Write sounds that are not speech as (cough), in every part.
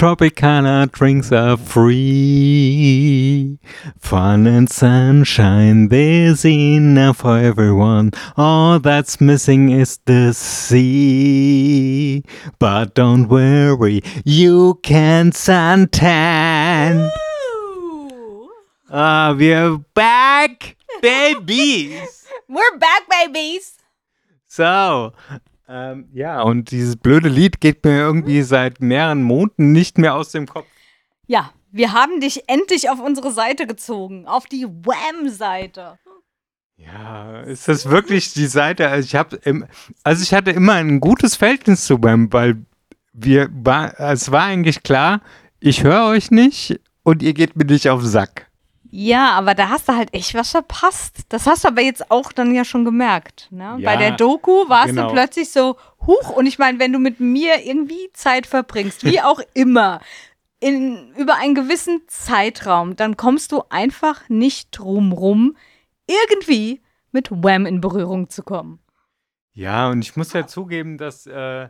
Tropicana drinks are free. Fun and sunshine, there's enough for everyone. All that's missing is the sea. But don't worry, you can suntan. Ah, we're back, (laughs) babies. We're back, babies. So, ähm, ja, und dieses blöde Lied geht mir irgendwie seit mehreren Monaten nicht mehr aus dem Kopf. Ja, wir haben dich endlich auf unsere Seite gezogen, auf die Wham-Seite. Ja, ist das wirklich die Seite? Also ich habe, also ich hatte immer ein gutes Verhältnis zu Wham, weil wir war, es war eigentlich klar, ich höre euch nicht und ihr geht mir nicht auf den Sack. Ja, aber da hast du halt echt was verpasst. Das hast du aber jetzt auch dann ja schon gemerkt. Ne? Ja, Bei der Doku warst genau. du plötzlich so, huch, und ich meine, wenn du mit mir irgendwie Zeit verbringst, wie (laughs) auch immer, in, über einen gewissen Zeitraum, dann kommst du einfach nicht drum rum, irgendwie mit Wham in Berührung zu kommen. Ja, und ich muss ja zugeben, dass äh,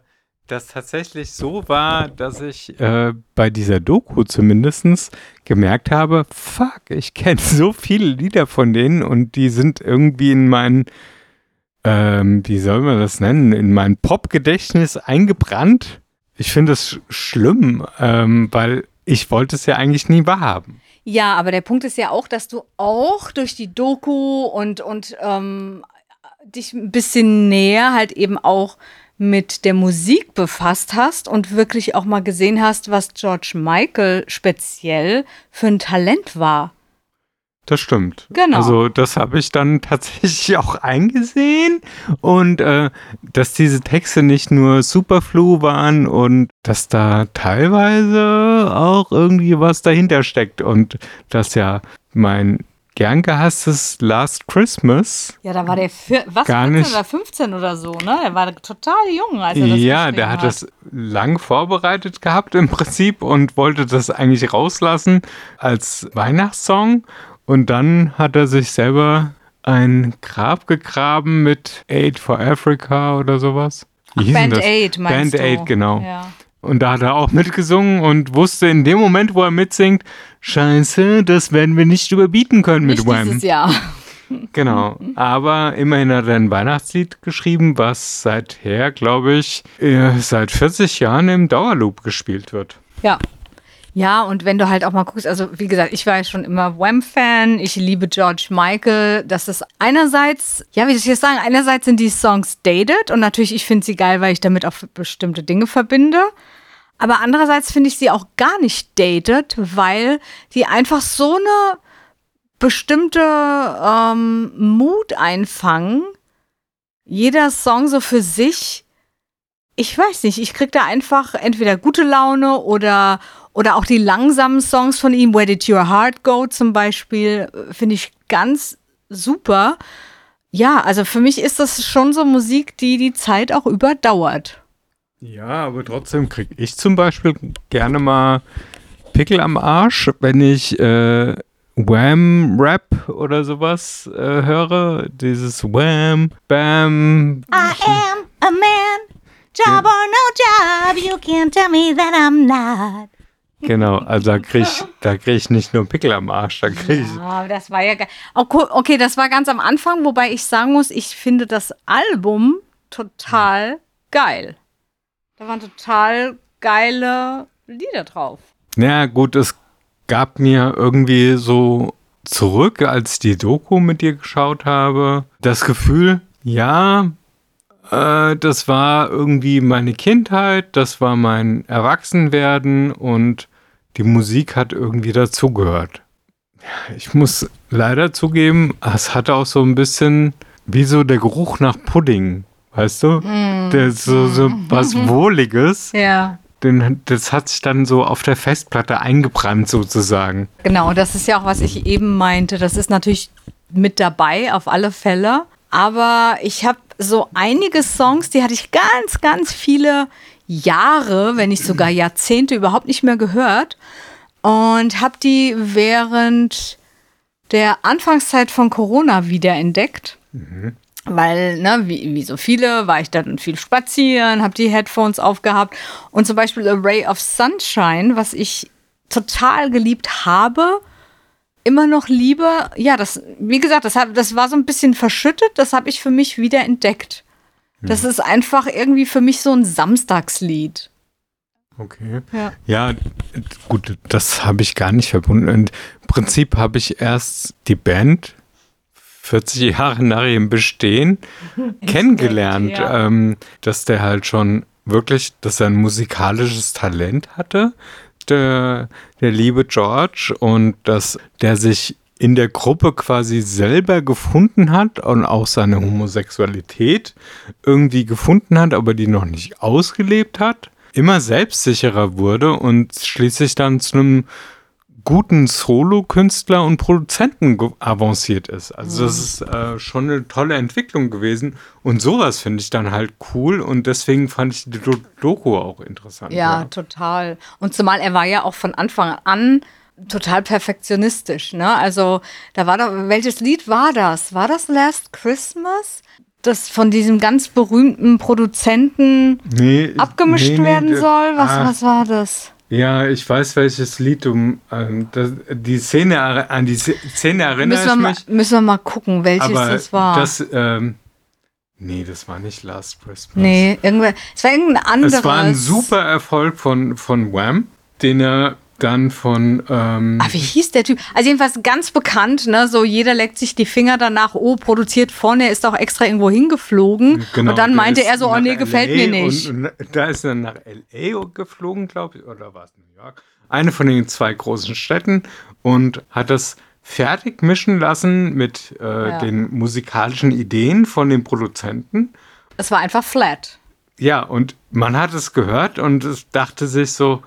das tatsächlich so war, dass ich äh, bei dieser Doku zumindest gemerkt habe, fuck, ich kenne so viele Lieder von denen und die sind irgendwie in mein, ähm, wie soll man das nennen, in mein Pop-Gedächtnis eingebrannt. Ich finde das sch schlimm, ähm, weil ich wollte es ja eigentlich nie wahrhaben. Ja, aber der Punkt ist ja auch, dass du auch durch die Doku und, und ähm, dich ein bisschen näher halt eben auch mit der Musik befasst hast und wirklich auch mal gesehen hast, was George Michael speziell für ein Talent war. Das stimmt. Genau. Also das habe ich dann (laughs) tatsächlich auch eingesehen und äh, dass diese Texte nicht nur Superflu waren und dass da teilweise auch irgendwie was dahinter steckt und dass ja mein gern gehasstes Last Christmas. Ja, da war der vier, was, Gar 14 nicht. oder 15 oder so, ne? Der war total jung, als er das Ja, der hat das lang vorbereitet gehabt im Prinzip und wollte das eigentlich rauslassen als Weihnachtssong. Und dann hat er sich selber ein Grab gegraben mit Aid for Africa oder sowas. Wie denn Band? Aid, meinst Band du? Aid, genau. Ja. Und da hat er auch mitgesungen und wusste in dem Moment, wo er mitsingt, Scheiße, das werden wir nicht überbieten können mit Nicht Wham. dieses Jahr. (laughs) Genau. Aber immerhin hat er ein Weihnachtslied geschrieben, was seither, glaube ich, äh, seit 40 Jahren im Dauerloop gespielt wird. Ja. Ja, und wenn du halt auch mal guckst, also wie gesagt, ich war ja schon immer Wham-Fan, ich liebe George Michael. Das ist einerseits, ja, wie soll ich das sagen, einerseits sind die Songs dated und natürlich, ich finde sie geil, weil ich damit auch bestimmte Dinge verbinde. Aber andererseits finde ich sie auch gar nicht dated, weil die einfach so eine bestimmte ähm, Mut einfangen. Jeder Song so für sich. Ich weiß nicht, ich krieg da einfach entweder gute Laune oder, oder auch die langsamen Songs von ihm, Where Did Your Heart Go zum Beispiel, äh, finde ich ganz super. Ja, also für mich ist das schon so Musik, die die Zeit auch überdauert. Ja, aber trotzdem kriege ich zum Beispiel gerne mal Pickel am Arsch, wenn ich äh, Wham-Rap oder sowas äh, höre. Dieses Wham, Bam. I am a man, job or no job, you can't tell me that I'm not. Genau, also da kriege ich, da krieg ich nicht nur Pickel am Arsch, da kriege ich. Ja, das war ja geil. Okay, okay, das war ganz am Anfang, wobei ich sagen muss, ich finde das Album total geil. Da waren total geile Lieder drauf. Ja, gut, es gab mir irgendwie so zurück, als ich die Doku mit dir geschaut habe, das Gefühl, ja, äh, das war irgendwie meine Kindheit, das war mein Erwachsenwerden und die Musik hat irgendwie dazugehört. Ich muss leider zugeben, es hatte auch so ein bisschen wie so der Geruch nach Pudding, weißt du? Der ist so, so (laughs) was Wohliges. Ja. Den, das hat sich dann so auf der Festplatte eingebrannt sozusagen. Genau, das ist ja auch, was ich eben meinte. Das ist natürlich mit dabei, auf alle Fälle. Aber ich habe so einige Songs, die hatte ich ganz, ganz viele Jahre, wenn nicht sogar Jahrzehnte überhaupt nicht mehr gehört. Und habe die während der Anfangszeit von Corona wiederentdeckt. weil, ne, wie, wie so viele, war ich dann viel spazieren, habe die Headphones aufgehabt und zum Beispiel A Ray of Sunshine, was ich total geliebt habe, immer noch liebe. Ja, das, wie gesagt, das, hab, das war so ein bisschen verschüttet, das habe ich für mich wieder entdeckt. Das ist einfach irgendwie für mich so ein Samstagslied. Okay. Ja. Ja, gut, das habe ich gar nicht verbunden. Und Im Prinzip habe ich erst die Band 40 Jahre nach ihrem Bestehen (laughs) kennengelernt, ja. ähm, dass der halt schon wirklich, dass er ein musikalisches Talent hatte, der, der liebe George, und dass der sich in der Gruppe quasi selber gefunden hat und auch seine Homosexualität irgendwie gefunden hat, aber die noch nicht ausgelebt hat, immer selbstsicherer wurde und schließlich dann zu einem guten Solo-Künstler und Produzenten avanciert ist. Also das ist äh, schon eine tolle Entwicklung gewesen und sowas finde ich dann halt cool und deswegen fand ich die Do Doku auch interessant. Ja, total. Und zumal er war ja auch von Anfang an total perfektionistisch, ne? Also, da war doch, welches Lied war das? War das Last Christmas? Das von diesem ganz berühmten Produzenten Nee, abgemischt nee, werden soll? Was, ah, was war das? Ja, ich weiß, welches Lied du. Ähm, das, die Szene, an die Sz- Szene Müssen wir, mal, mich. müssen wir mal gucken, welches Aber das war. das. Ähm, nee, das war nicht Last Christmas. nee, irgendwer, es war irgendein anderes. Es war ein super Erfolg von, von Wham, den er dann von. Ähm, Ah, wie hieß der Typ? Also jedenfalls ganz bekannt, ne? So jeder leckt sich die Finger danach, oh, produziert vorne, er ist auch extra irgendwo hingeflogen. genau, und dann meinte er so, oh nee, gefällt LA mir nicht. Und, und da ist er nach L.A. geflogen, glaube ich, oder war es New York? Eine von den zwei großen Städten und hat das fertig mischen lassen mit äh, Ja. den musikalischen Ideen von den Produzenten. Es war einfach flat. Ja, und man hat es gehört und es dachte sich so, "Hä, Jo.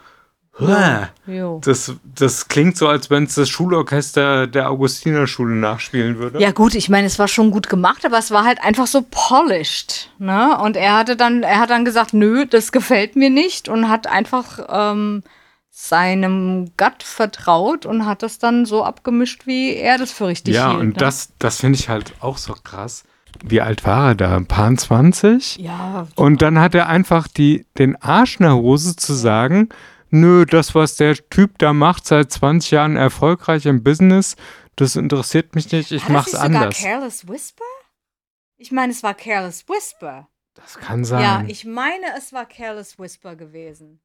Das, das klingt so, als wenn es das Schulorchester der Augustinerschule nachspielen würde. Ja gut, ich meine, es war schon gut gemacht, aber es war halt einfach so polished, ne? Und er hatte dann, er hat dann gesagt, nö, das gefällt mir nicht und hat einfach ähm, seinem Gut vertraut und hat das dann so abgemischt, wie er das für richtig Ja, hielt. und ne? das, das finde ich halt auch so krass. Wie alt war er da? Ein paar 20? Ja, Und dann hat er einfach die, den Arsch in der Hose zu sagen, nö, das, was der Typ da macht, seit 20 Jahren erfolgreich im Business, das interessiert mich nicht, ich War das mach's nicht sogar anders. Careless Whisper? Ich meine, es war Careless Whisper. Das kann sein. Ja, ich meine, es war Careless Whisper gewesen.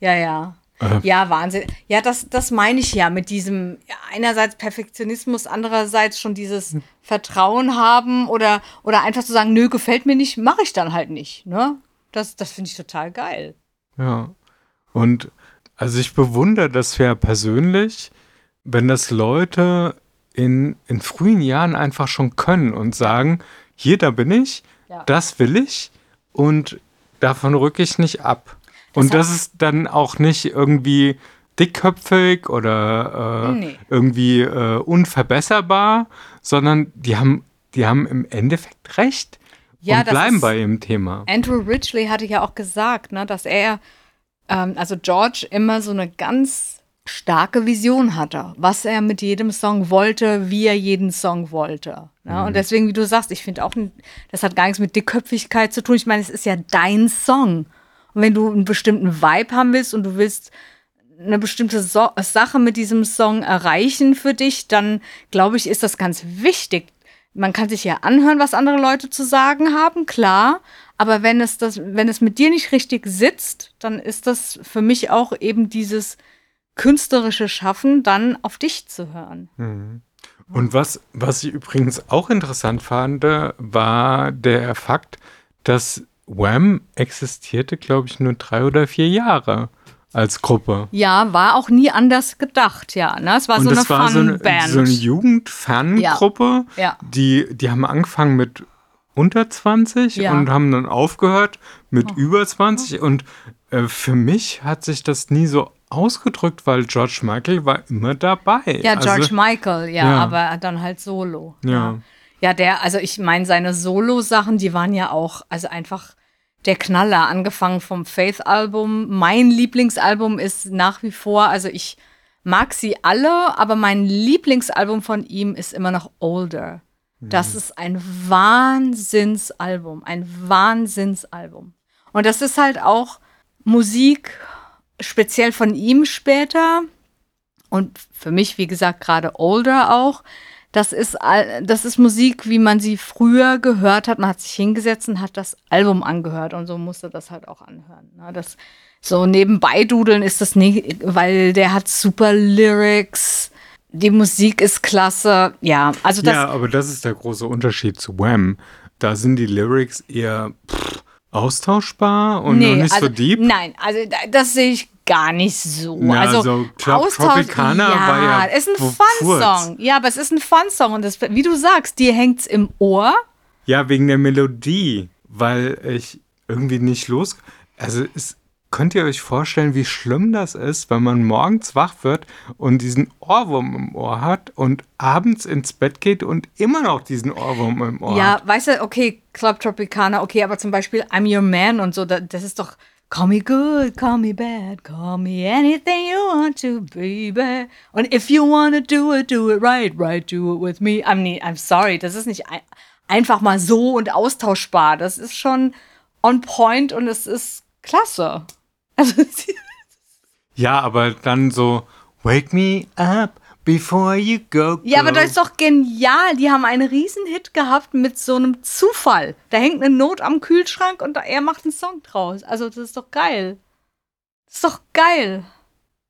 Ja, ja. Äh. Ja, Wahnsinn. Ja, das, das meine ich ja mit diesem einerseits Perfektionismus, andererseits schon dieses Hm. Vertrauen haben oder, oder einfach zu sagen, nö, gefällt mir nicht, mache ich dann halt nicht. Ne? Das, das finde ich total geil. Ja. Und also ich bewundere das ja persönlich, wenn das Leute in, in frühen Jahren einfach schon können und sagen, hier, da bin ich, Ja. das will ich und davon rücke ich nicht ab. und das ist dann auch nicht irgendwie dickköpfig oder äh, Nee. irgendwie äh, unverbesserbar, sondern die haben, die haben im Endeffekt recht Ja, und das bleiben bei ihrem Thema. Andrew Ridgely hatte ja auch gesagt, ne, dass er, ähm, also George, immer so eine ganz starke Vision hatte, was er mit jedem Song wollte, wie er jeden Song wollte. Ne? Und deswegen, wie du sagst, ich finde auch, das hat gar nichts mit Dickköpfigkeit zu tun. Ich meine, es ist ja dein Song. Und wenn du einen bestimmten Vibe haben willst und du willst eine bestimmte so Sache mit diesem Song erreichen für dich, dann glaube ich, ist das ganz wichtig. Man kann sich ja anhören, was andere Leute zu sagen haben, klar. Aber wenn es das, wenn es mit dir nicht richtig sitzt, dann ist das für mich auch eben dieses künstlerische Schaffen, dann auf dich zu hören. Und was, was ich übrigens auch interessant fand, war der Fakt, dass Wham existierte, glaube ich, nur drei oder vier Jahre als Gruppe. Ja, war auch nie anders gedacht, ja. Ne? Es war Und so eine das war so eine, Fun-Band. so eine Jugendfangruppe. Ja. Die, die haben angefangen mit unter 20 Ja. und haben dann aufgehört mit über 20. Und äh, für mich hat sich das nie so ausgedrückt, weil George Michael war immer dabei. Ja, George also, Michael, ja, ja. aber dann halt solo. Ja. Ja, der, also ich meine, seine Solo-Sachen, die waren ja auch, also einfach der Knaller, angefangen vom Faith-Album. Mein Lieblingsalbum ist nach wie vor, also ich mag sie alle, aber mein Lieblingsalbum von ihm ist immer noch Older. Das ist ein Wahnsinnsalbum, ein Wahnsinnsalbum. Und das ist halt auch Musik, speziell von ihm später. Und für mich, wie gesagt, gerade older auch. Das ist, das ist Musik, wie man sie früher gehört hat. Man hat sich hingesetzt und hat das Album angehört und so musste das halt auch anhören. Ne? Das, so nebenbei dudeln ist das nicht, weil der hat super Lyrics die Musik ist klasse. Ja, also das. Ja, aber das ist der große Unterschied zu Wham. Da sind die Lyrics eher pff, austauschbar und nee, nicht also, so deep. Nein, also das sehe ich gar nicht so. Ja, also, also Club Tropicana ja, war ja. ist ein Fun-Song. Ja, aber es ist ein Fun-Song und das, wie du sagst, dir hängt's im Ohr. Ja, wegen der Melodie, weil ich irgendwie nicht los. Also es Könnt ihr euch vorstellen, wie schlimm das ist, wenn man morgens wach wird und diesen Ohrwurm im Ohr hat und abends ins Bett geht und immer noch diesen Ohrwurm im Ohr ja, hat? Ja, weißt du, okay, Club Tropicana, okay, aber zum Beispiel I'm Your Man und so, das ist doch Call me good, call me bad, call me anything you want to, baby. Und if you wanna do it, do it right, right, do it with me. I'm, I'm sorry, das ist nicht ein, einfach mal so und austauschbar. Das ist schon on point und es ist klasse. Also, (laughs) ja, aber dann so, wake me up before you go. go. Ja, aber das ist doch genial. Die haben einen Riesenhit gehabt mit so einem Zufall. Da hängt eine Not am Kühlschrank und er macht einen Song draus. Also, das ist doch geil. Das ist doch geil.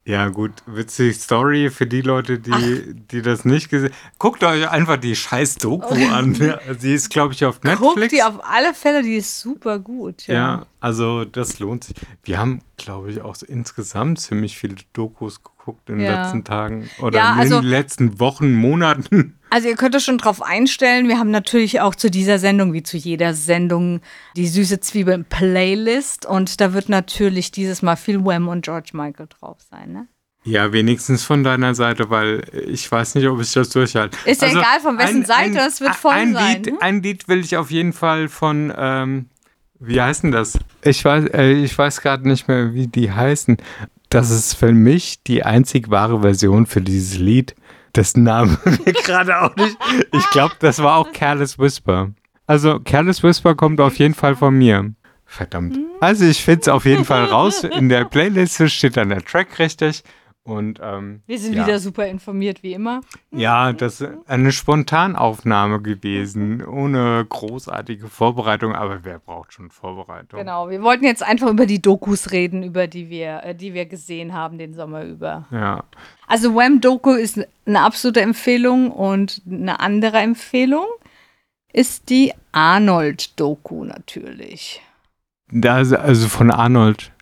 Ja, gut, witzige Story für die Leute, die, die das nicht gesehen haben. Guckt euch einfach die scheiß Doku an. Sie ist, glaube ich, auf Netflix. Guckt die auf alle Fälle, die ist super gut. Ja. ja, also das lohnt sich. Wir haben, glaube ich, auch insgesamt ziemlich viele Dokus geguckt in den ja. letzten Tagen oder ja, also, in den letzten Wochen, Monaten. (laughs) Also ihr könnt euch schon drauf einstellen. Wir haben natürlich auch zu dieser Sendung, wie zu jeder Sendung, die süße Zwiebeln Playlist. Und da wird natürlich dieses Mal viel Wham und George Michael drauf sein, ne? Ja, wenigstens von deiner Seite, weil ich weiß nicht, ob ich das durchhalte. Ist ja also egal, von wessen ein, Seite, es wird voll ein sein. Lied, ne? Ein Lied will ich auf jeden Fall von, ähm, wie heißt denn das? Ich weiß, äh, ich weiß gerade nicht mehr, wie die heißen. Das ist für mich die einzig wahre Version für dieses Lied dessen Namen (laughs) mir gerade auch nicht. Ich glaube, das war auch Careless Whisper. Also, Careless Whisper kommt auf jeden Fall von mir. Verdammt. Also, ich finde es auf jeden Fall raus. In der Playlist steht dann der Track richtig. Und, ähm, Wir sind ja. wieder super informiert, wie immer. Ja, das ist eine Spontanaufnahme gewesen, ohne großartige Vorbereitung, aber wer braucht schon Vorbereitung? Genau, wir wollten jetzt einfach über die Dokus reden, über die wir, äh, die wir gesehen haben den Sommer über. Ja. Also Wham Doku ist eine absolute Empfehlung und eine andere Empfehlung ist die Arnold Doku natürlich. Da, also von Arnold,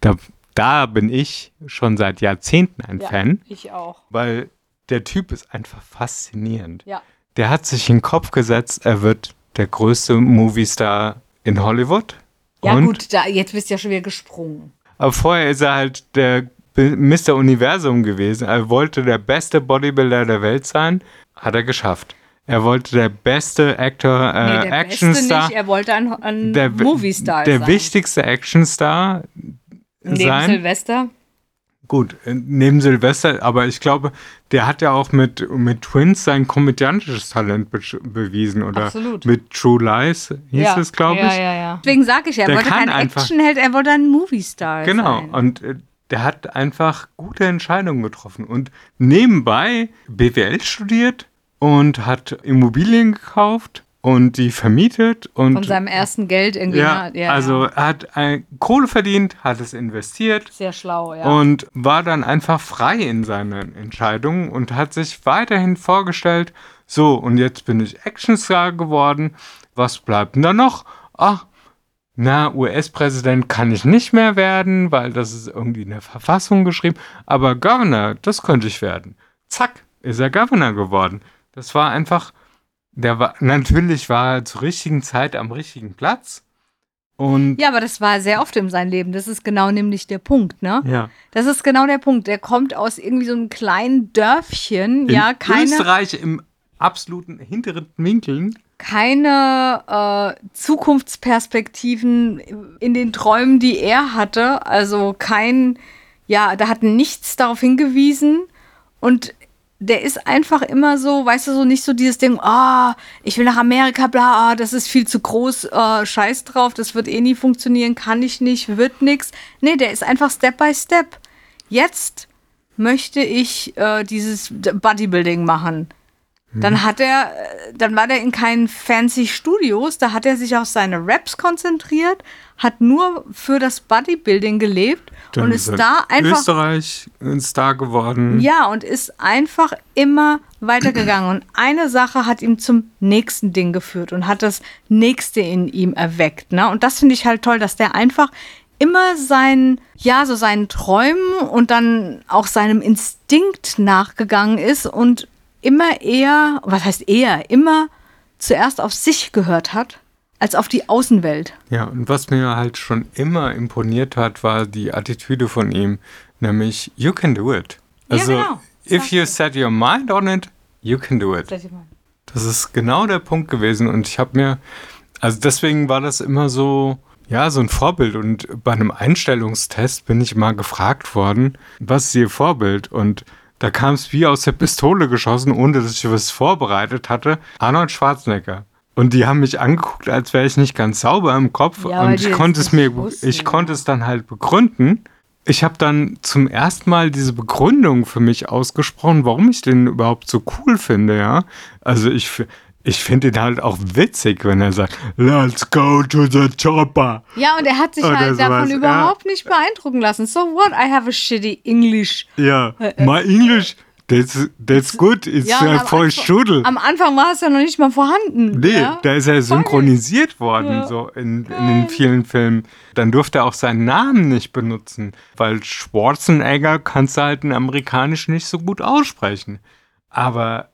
da da bin ich schon seit Jahrzehnten ein ja, Fan. Ich auch. Weil der Typ ist einfach faszinierend. Ja. Der hat sich in den Kopf gesetzt, er wird der größte Moviestar in Hollywood. Ja, Und, gut, da, jetzt bist du ja schon wieder gesprungen. Aber vorher ist er halt der Mr. Universum gewesen. Er wollte der beste Bodybuilder der Welt sein, hat er geschafft. Er wollte der beste Actor, äh, nee, der Actionstar. Beste nicht. Er wollte ein, ein der, Moviestar der sein. Der wichtigste Actionstar, Neben sein. Silvester? Gut, äh, neben Silvester, aber ich glaube, der hat ja auch mit, mit Twins sein komödiantisches Talent be bewiesen. Oder Absolut. mit True Lies hieß ja. es, glaube ich. Ja, ja, ja. Deswegen sage ich ja, er der wollte kein Actionheld, er wollte ein Movie-Star Genau, sein. und äh, der hat einfach gute Entscheidungen getroffen und nebenbei BWL studiert und hat Immobilien gekauft und die vermietet und von seinem ersten Geld irgendwie. Ja, ja also er hat ein, Kohle verdient, hat es investiert. Sehr schlau, ja. Und war dann einfach frei in seinen Entscheidungen und hat sich weiterhin vorgestellt, so und jetzt bin ich Actionstar geworden. Was bleibt denn da noch? Ach, na, US-Präsident kann ich nicht mehr werden, weil das ist irgendwie in der Verfassung geschrieben. Aber Governor, das könnte ich werden. Zack, ist er Governor geworden. Das war einfach der war, natürlich war er zur richtigen Zeit am richtigen Platz. Und ja, aber das war sehr oft in seinem Leben. Das ist genau nämlich der Punkt, ne? Ja. Das ist genau der Punkt. Der kommt aus irgendwie so einem kleinen Dörfchen, in ja, keine. Österreich im absoluten hinteren Winkeln. Keine äh, Zukunftsperspektiven in den Träumen, die er hatte. Also kein, ja, da hat nichts darauf hingewiesen. Und der ist einfach immer so, weißt du, so nicht so dieses Ding, ah, ich will nach Amerika, bla, ah, das ist viel zu groß, äh, scheiß drauf, das wird eh nie funktionieren, kann ich nicht, wird nix. Nee, der ist einfach Step by Step. Jetzt möchte ich äh, dieses Bodybuilding machen. Dann hat er, äh, dann war der in keinen fancy Studios, da hat er sich auf seine Raps konzentriert, hat nur für das Bodybuilding gelebt Dann und ist er da einfach Österreich ein Star geworden. ja, und ist einfach immer weitergegangen. Und eine Sache hat ihn zum nächsten Ding geführt und hat das nächste in ihm erweckt. Ne? Und das finde ich halt toll, dass der einfach immer seinen, ja, so seinen Träumen und dann auch seinem Instinkt nachgegangen ist und immer eher, was heißt eher, immer zuerst auf sich gehört hat, als auf die Außenwelt. Ja, und was mir halt schon immer imponiert hat, war die Attitüde von ihm, nämlich you can do it. Ja, Also, genau. if you set your mind on it, you can do it. Das ist genau der Punkt gewesen und ich habe mir, also deswegen war das immer so, ja, so ein Vorbild und bei einem Einstellungstest bin ich mal gefragt worden, was ist Ihr Vorbild? Und da kam es wie aus der Pistole geschossen, ohne dass ich was vorbereitet hatte, Arnold Schwarzenegger. Und die haben mich angeguckt, als wäre ich nicht ganz sauber im Kopf Ja, und ich konnte es mir, wussten, ich konnte es dann halt begründen. Ich habe dann zum ersten Mal diese Begründung für mich ausgesprochen, warum ich den überhaupt so cool finde, ja. Also ich, ich finde ihn halt auch witzig, wenn er sagt, let's go to the chopper. Ja, und er hat sich Oder halt davon sowas, ja. überhaupt nicht beeindrucken lassen. So what? I have a shitty English. Ja, my English, that's, that's good, it's Äh, Ja, ja, voll Anfang- Strudel. Am Anfang war es ja noch nicht mal vorhanden. Nee, ja? da ist er synchronisiert worden, Ja. so in, in den vielen Filmen. Dann durfte er auch seinen Namen nicht benutzen, weil Schwarzenegger kannst du halt in Amerikanisch nicht so gut aussprechen. Aber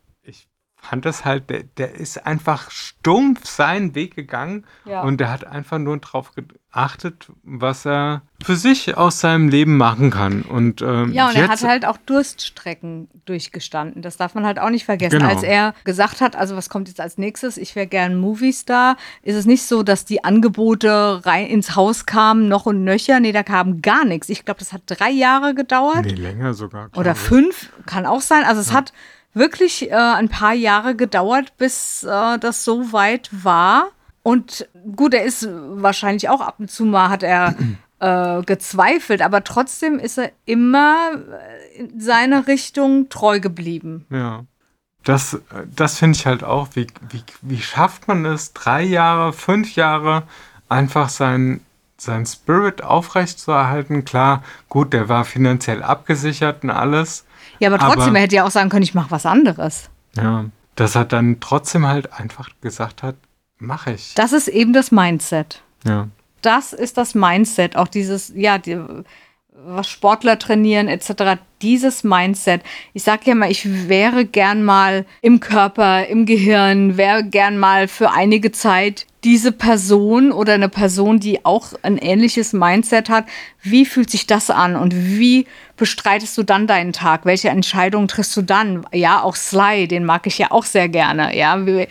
fand das halt, der, der ist einfach stumpf seinen Weg gegangen Ja. und der hat einfach nur drauf geachtet, was er für sich aus seinem Leben machen kann. Und, ähm, Ja, und er hat halt auch Durststrecken durchgestanden. Das darf man halt auch nicht vergessen. Genau. Als er gesagt hat, also was kommt jetzt als nächstes, ich wäre gern Movie-Star, ist es nicht so, dass die Angebote rein ins Haus kamen, noch und nöcher. Nee, da kam gar nichts. Ich glaube, das hat drei Jahre gedauert. nee, länger sogar. Oder fünf, kann auch sein. Also es hat wirklich äh, ein paar Jahre gedauert, bis äh, das so weit war. Und gut, er ist wahrscheinlich auch ab und zu mal hat er äh, gezweifelt, aber trotzdem ist er immer äh, in seiner Richtung treu geblieben. Ja. Das, das finde ich halt auch, wie, wie, wie schafft man es, drei Jahre, fünf Jahre einfach sein, sein Spirit aufrechtzuerhalten? Klar, gut, der war finanziell abgesichert und alles. Ja, aber trotzdem, Aber- er hätte ja auch sagen können, ich mache was anderes. Ja. Dass er dann trotzdem halt einfach gesagt hat, mache ich. Das ist eben das Mindset. Ja. das ist das Mindset, auch dieses, ja, die, was Sportler trainieren etc., dieses Mindset. Ich sage ja mal, ich wäre gern mal im Körper, im Gehirn, wäre gern mal für einige Zeit diese Person oder eine Person, die auch ein ähnliches Mindset hat. Wie fühlt sich das an und wie bestreitest du dann deinen Tag? Welche Entscheidungen triffst du dann? Ja, auch Sly, den mag ich ja auch sehr gerne. Ja, wie,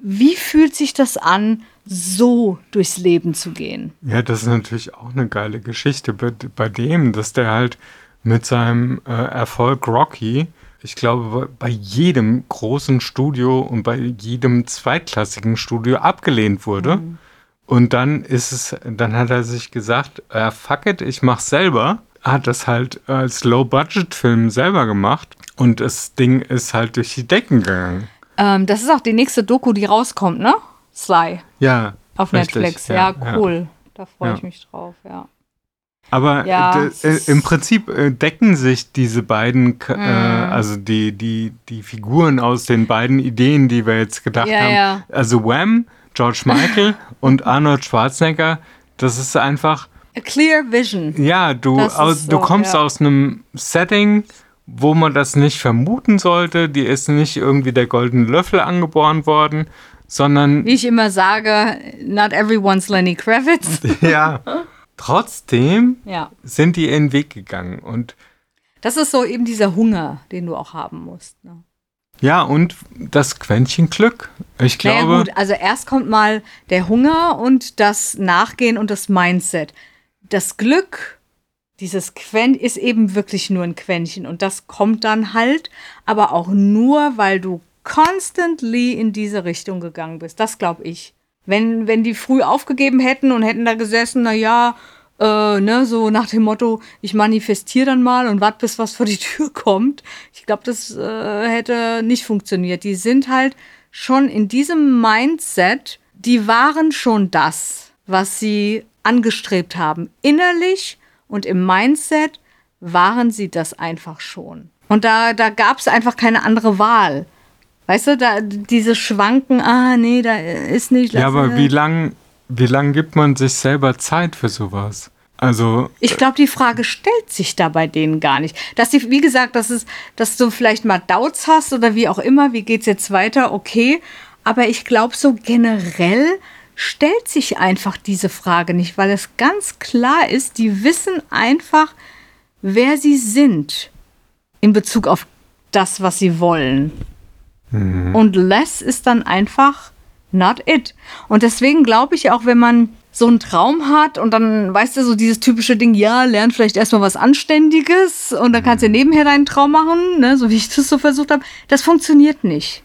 wie fühlt sich das an, so durchs Leben zu gehen? Ja, das ist natürlich auch eine geile Geschichte bei, bei dem, dass der halt mit seinem äh, Erfolg Rocky, ich glaube, bei jedem großen Studio und bei jedem zweitklassigen Studio abgelehnt wurde. Und dann ist es, dann hat er sich gesagt, äh, fuck it, ich mach's selber. Hat das halt als Low-Budget-Film selber gemacht und das Ding ist halt durch die Decken gegangen. Ähm, das ist auch die nächste Doku, die rauskommt, ne? Sly Ja. auf richtig, Netflix. Ja, cool. Da freue Ja. ich mich drauf, ja. Aber Ja, ist- äh, im Prinzip äh, decken sich diese beiden, Mhm. äh, also die, die, die Figuren aus den beiden Ideen, die wir jetzt gedacht Ja, haben. ja. Also Wham, George Michael (laughs) und Arnold Schwarzenegger, das ist einfach, A clear vision. ja, du, aus, du so, kommst ja. aus einem Setting, wo man das nicht vermuten sollte. Die ist nicht irgendwie der goldene Löffel angeboren worden, sondern Wie ich immer sage, not everyone's Lenny Kravitz. (laughs) ja, (laughs) trotzdem ja. sind die ihren Weg gegangen und Das ist so eben dieser Hunger, den du auch haben musst. Ne? Ja, und das Quäntchen Glück. Ich glaube, naja, gut, also erst kommt mal der Hunger und das Nachgehen und das Mindset. Das Glück Dieses Quen ist eben wirklich nur ein Quäntchen und das kommt dann halt, aber auch nur, weil du constantly in diese Richtung gegangen bist. Das glaube ich. Wenn, wenn die früh aufgegeben hätten und hätten da gesessen, na ja, äh, ne, so nach dem Motto, ich manifestiere dann mal und warte, bis was vor die Tür (laughs) kommt. Ich glaube, das äh, hätte nicht funktioniert. Die sind halt schon in diesem Mindset, die waren schon das, was sie angestrebt haben. Innerlich und im Mindset waren sie das einfach schon. Und da, da gab es einfach keine andere Wahl. Weißt du, da diese Schwanken, ah, nee, da ist nicht. Ja, aber wie lang, wie lang gibt man sich selber Zeit für sowas? Also. Ich glaube, die Frage stellt sich da bei denen gar nicht. Dass die, wie gesagt, dass es, dass du vielleicht mal Doubts hast oder wie auch immer, wie geht's jetzt weiter, okay. Aber ich glaube, so generell stellt sich einfach diese Frage nicht, weil es ganz klar ist, die wissen einfach, wer sie sind in Bezug auf das, was sie wollen. Mhm. Und less ist dann einfach not it. Und deswegen glaube ich auch, wenn man so einen Traum hat und dann, weißt du, so dieses typische Ding, ja, lern vielleicht erstmal was Anständiges und dann kannst du mhm. nebenher deinen Traum machen, ne, so wie ich das so versucht habe. Das funktioniert nicht,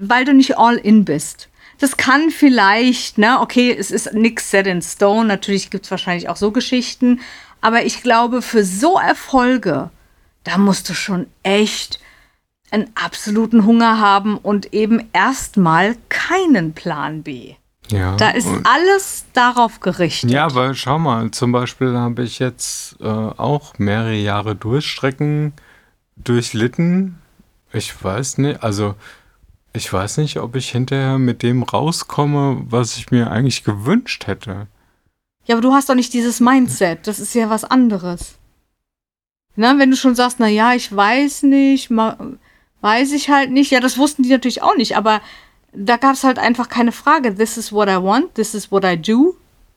weil du nicht all in bist das kann vielleicht, ne, okay, es ist nix set in stone, natürlich gibt es wahrscheinlich auch so Geschichten, aber ich glaube, für so Erfolge, da musst du schon echt einen absoluten Hunger haben und eben erstmal keinen Plan B. Ja, da ist alles darauf gerichtet. Ja, aber schau mal, zum Beispiel habe ich jetzt äh, auch mehrere Jahre Durchstrecken durchlitten. Ich weiß nicht, also ich weiß nicht, ob ich hinterher mit dem rauskomme, was ich mir eigentlich gewünscht hätte. Ja, aber du hast doch nicht dieses Mindset. Das ist ja was anderes. Na, wenn du schon sagst, na ja, ich weiß nicht, weiß ich halt nicht. Ja, das wussten die natürlich auch nicht, aber da gab es halt einfach keine Frage. This is what I want, this is what I do,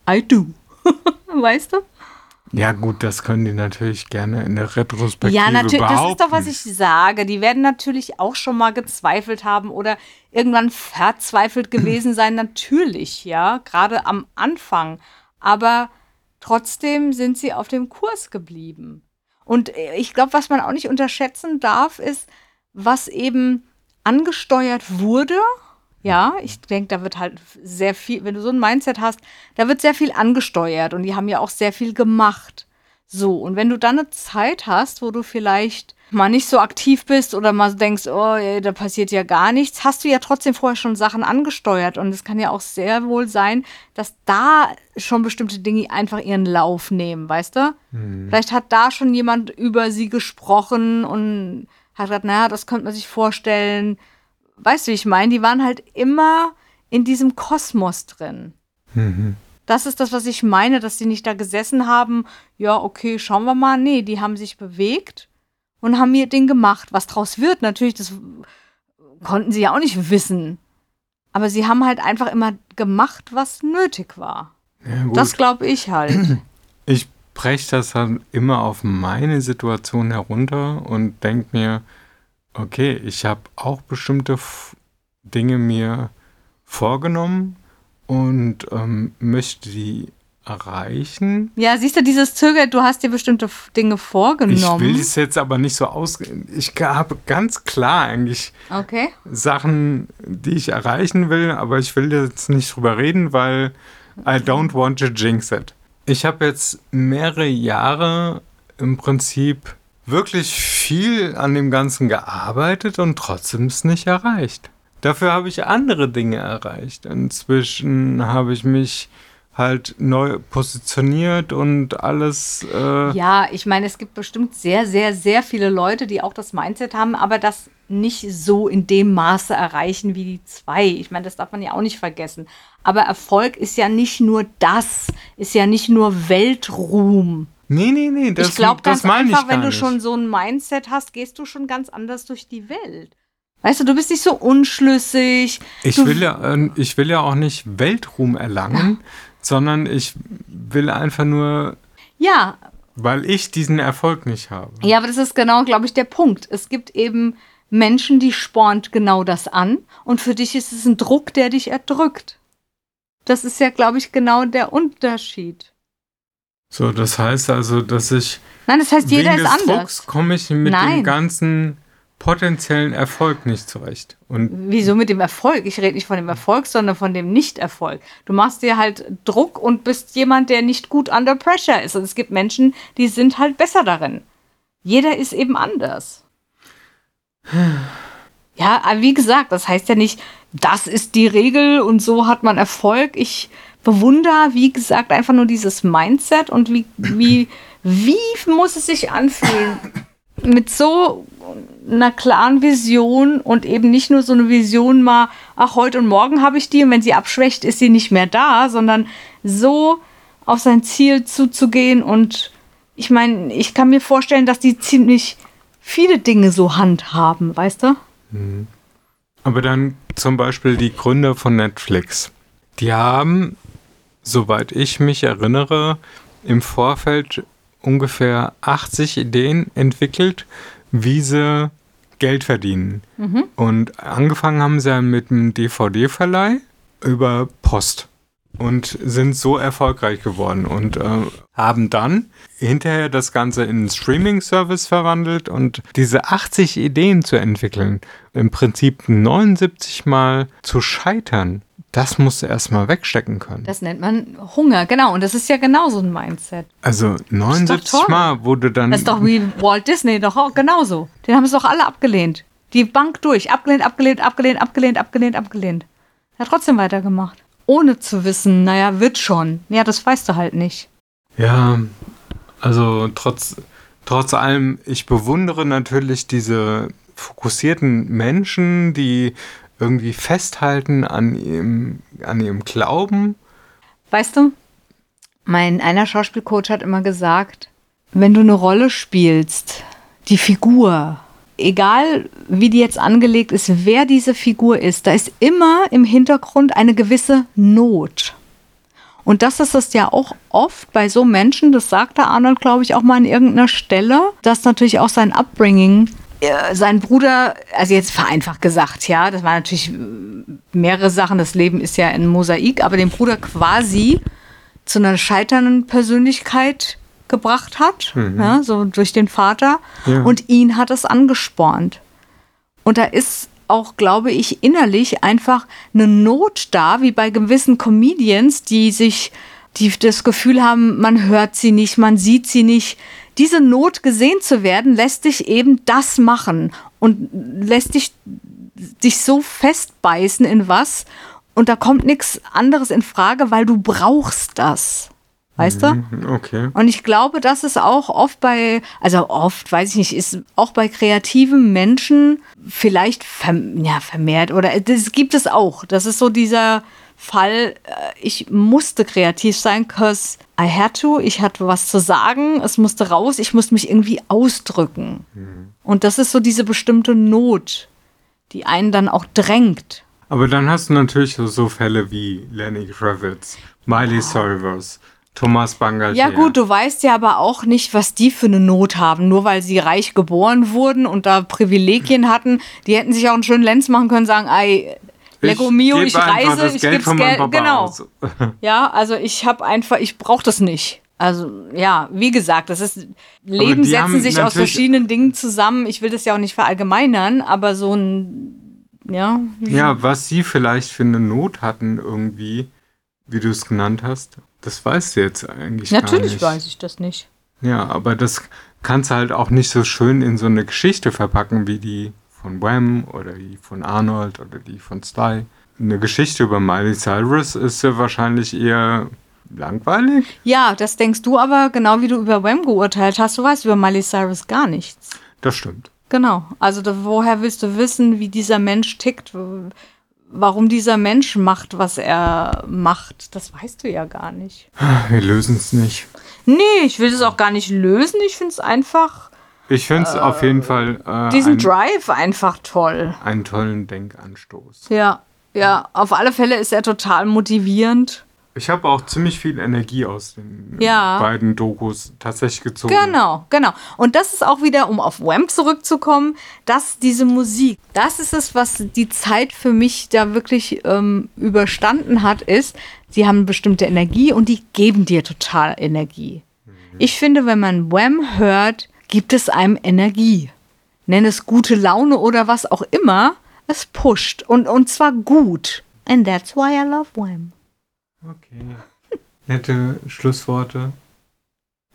I do. (laughs) weißt du? Ja, gut, das können die natürlich gerne in der Retrospektive Ja, natürlich, das ist doch, was ich sage. Die werden natürlich auch schon mal gezweifelt haben oder irgendwann verzweifelt gewesen (clears throat) sein. natürlich, ja, gerade am Anfang. Aber trotzdem sind sie auf dem Kurs geblieben. Und ich glaube, was man auch nicht unterschätzen darf, ist, was eben angesteuert wurde. Ja, ich denke, da wird halt sehr viel, wenn du so ein Mindset hast, da wird sehr viel angesteuert und die haben ja auch sehr viel gemacht. So, und wenn du dann eine Zeit hast, wo du vielleicht mal nicht so aktiv bist oder mal denkst, oh, da passiert ja gar nichts, hast du ja trotzdem vorher schon Sachen angesteuert. Und es kann ja auch sehr wohl sein, dass da schon bestimmte Dinge einfach ihren Lauf nehmen, weißt du? Hm. Vielleicht hat da schon jemand über sie gesprochen und hat gesagt, naja, das könnte man sich vorstellen weißt du, wie ich meine? Die waren halt immer in diesem Kosmos drin. Mhm. Das ist das, was ich meine, dass die nicht da gesessen haben, ja, okay, schauen wir mal. Nee, die haben sich bewegt und haben ihr Ding gemacht. Was draus wird, natürlich, das konnten sie ja auch nicht wissen. Aber sie haben halt einfach immer gemacht, was nötig war. Ja, das glaube ich halt. Ich breche das dann immer auf meine Situation herunter und denke mir, Okay, ich habe auch bestimmte Dinge mir vorgenommen und ähm, möchte die erreichen. Ja, siehst du, dieses Zögern, du hast dir bestimmte Dinge vorgenommen. Ich will es jetzt aber nicht so aus. Ich habe ganz klar eigentlich okay. Sachen, die ich erreichen will, aber ich will jetzt nicht drüber reden, weil I don't want to jinx it. Ich habe jetzt mehrere Jahre im Prinzip wirklich viel an dem Ganzen gearbeitet und trotzdem es nicht erreicht. Dafür habe ich andere Dinge erreicht. Inzwischen habe ich mich halt neu positioniert und alles. Äh ja, ich meine, es gibt bestimmt sehr, sehr, sehr viele Leute, die auch das Mindset haben, aber das nicht so in dem Maße erreichen wie die zwei. Ich meine, das darf man ja auch nicht vergessen. Aber Erfolg ist ja nicht nur das, ist ja nicht nur Weltruhm. Nee, nee, nee, das, ich glaube ganz einfach, wenn du nicht. schon so ein Mindset hast, gehst du schon ganz anders durch die Welt. Weißt du, du bist nicht so unschlüssig. Ich will ja, äh, ich will ja auch nicht Weltruhm erlangen. Sondern ich will einfach nur. Ja. Weil ich diesen Erfolg nicht habe. Ja, aber das ist genau, glaube ich, der Punkt. Es gibt eben Menschen, die spornt genau das an und für dich ist es ein Druck, der dich erdrückt. Das ist ja, glaube ich, genau der Unterschied. So, das heißt also, dass ich. Nein, das heißt, jeder wegen ist des anders. Drucks komme ich mit Nein. dem ganzen potenziellen Erfolg nicht zurecht. Und Wieso mit dem Erfolg? Ich rede nicht von dem Erfolg, sondern von dem Nicht-Erfolg. Du machst dir halt Druck und bist jemand, der nicht gut under pressure ist. Und es gibt Menschen, die sind halt besser darin. Jeder ist eben anders. (sighs) Ja, wie gesagt, das heißt ja nicht, das ist die Regel und so hat man Erfolg. Ich bewundere, wie gesagt, einfach nur dieses Mindset und wie, wie, wie muss es sich anfühlen, mit so einer klaren Vision und eben nicht nur so eine Vision mal, ach, heute und morgen habe ich die und wenn sie abschwächt, ist sie nicht mehr da, sondern so auf sein Ziel zuzugehen und ich meine, ich kann mir vorstellen, dass die ziemlich viele Dinge so handhaben, weißt du? Aber dann zum Beispiel die Gründer von Netflix. Die haben, soweit ich mich erinnere, im Vorfeld ungefähr 80 Ideen entwickelt, wie sie Geld verdienen. Und angefangen haben sie ja mit einem DVD-Verleih über Post und sind so erfolgreich geworden und äh, haben dann hinterher das Ganze in einen Streaming-Service verwandelt und diese 80 Ideen zu entwickeln, im Prinzip 79 Mal zu scheitern, das musst du erstmal wegstecken können. Das nennt man Hunger, genau. Und das ist ja genauso ein Mindset. Also 79 toll. Mal wurde dann. Das ist doch wie Walt Disney doch auch genauso. Den haben es doch alle abgelehnt. Die Bank durch. Abgelehnt, abgelehnt, abgelehnt, abgelehnt, abgelehnt, abgelehnt. Er hat trotzdem weitergemacht. Ohne zu wissen, naja, wird schon. Ja, das weißt du halt nicht. Ja, also trotz, trotz allem, ich bewundere natürlich diese fokussierten Menschen, die irgendwie festhalten an ihrem, an ihrem Glauben. Weißt du, mein einer Schauspielcoach hat immer gesagt, wenn du eine Rolle spielst, die Figur, egal wie die jetzt angelegt ist, wer diese Figur ist, da ist immer im Hintergrund eine gewisse Not. Und das ist es ja auch oft bei so Menschen, das sagte Arnold, glaube ich, auch mal an irgendeiner Stelle, dass natürlich auch sein Upbringing, sein Bruder, also jetzt vereinfacht gesagt, ja, das waren natürlich äh, mehrere Sachen, das Leben ist ja ein Mosaik, aber den Bruder quasi zu einer scheiternden Persönlichkeit gebracht hat, ja, so durch den Vater. Ja. Und ihn hat es angespornt. Und da ist auch, glaube ich, innerlich einfach eine Not da, wie bei gewissen Comedians, die sich, die das Gefühl haben, man hört sie nicht, man sieht sie nicht. Diese Not gesehen zu werden, lässt dich eben das machen und lässt dich, dich so festbeißen in was. Und da kommt nichts anderes in Frage, weil du brauchst das. Weißt du? Okay. Und ich glaube, das ist auch oft bei, also oft, weiß ich nicht, ist auch bei kreativen Menschen vielleicht verm ja, vermehrt oder das gibt es auch. Das ist so dieser Fall, äh, ich musste kreativ sein, cause I had to, ich hatte was zu sagen, es musste raus, ich musste mich irgendwie ausdrücken. Und das ist so diese bestimmte Not, die einen dann auch drängt. Aber dann hast du natürlich so, so Fälle wie Lenny Kravitz, Miley Cyrus, Thomas Bangalter. Ja gut, du weißt ja aber auch nicht, was die für eine Not haben. Nur weil sie reich geboren wurden und da Privilegien hatten, die hätten sich auch einen schönen Lenz machen können, sagen, ey, Lego Mio, ich einfach reise, ich Geld meinem Geld. Papa Genau. aus. (laughs) Ja, also ich habe einfach, ich brauche das nicht. Also ja, wie gesagt, das ist Leben setzen sich aus verschiedenen Dingen zusammen. Ich will das ja auch nicht verallgemeinern, aber so ein ja, Ja, was sie vielleicht für eine Not hatten irgendwie, wie du es genannt hast, das weißt du jetzt eigentlich gar natürlich nicht. weiß ich das nicht. Ja, aber das kannst du halt auch nicht so schön in so eine Geschichte verpacken wie die von Wham oder die von Arnold oder die von Sly. Eine Geschichte über Miley Cyrus ist ja wahrscheinlich eher langweilig. Ja, das denkst du aber genau wie du über Wham geurteilt hast. Du weißt über Miley Cyrus gar nichts. Das stimmt. Genau. Also da, woher willst du wissen, wie dieser Mensch tickt? Warum dieser Mensch macht, was er macht? Das weißt du ja gar nicht. Wir lösen es nicht. Nee, ich will das auch gar nicht lösen. Ich finde es einfach, Ich finde es auf jeden Fall äh, diesen ein, Drive einfach toll. einen tollen Denkanstoß. Ja, ja, auf alle Fälle ist er total motivierend. Ich habe auch ziemlich viel Energie aus den Ja. beiden Dokus tatsächlich gezogen. Genau, genau. Und das ist auch wieder, um auf Wham zurückzukommen, dass diese Musik, das ist es, was die Zeit für mich da wirklich ähm, überstanden hat, ist, sie haben bestimmte Energie und die geben dir total Energie. Ich finde, wenn man Wham hört, gibt es einem Energie. Nenn es gute Laune oder was auch immer. Es pusht und, und zwar gut. And that's why I love Wham. Okay. (laughs) Nette Schlussworte.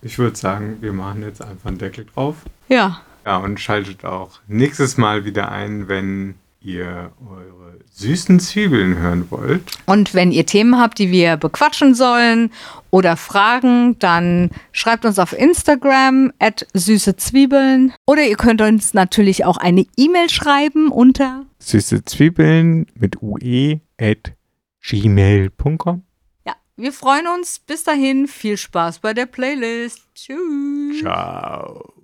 Ich würde sagen, wir machen jetzt einfach einen Deckel drauf. Ja. Ja, und schaltet auch nächstes Mal wieder ein, wenn ihr eure süßen Zwiebeln hören wollt. Und wenn ihr Themen habt, die wir bequatschen sollen oder Fragen, dann schreibt uns auf Instagram at süße Zwiebeln. Oder ihr könnt uns natürlich auch eine E-Mail schreiben unter süße Zwiebeln mit ue at gmail.com. Ja, wir freuen uns. Bis dahin, viel Spaß bei der Playlist. Tschüss. Ciao.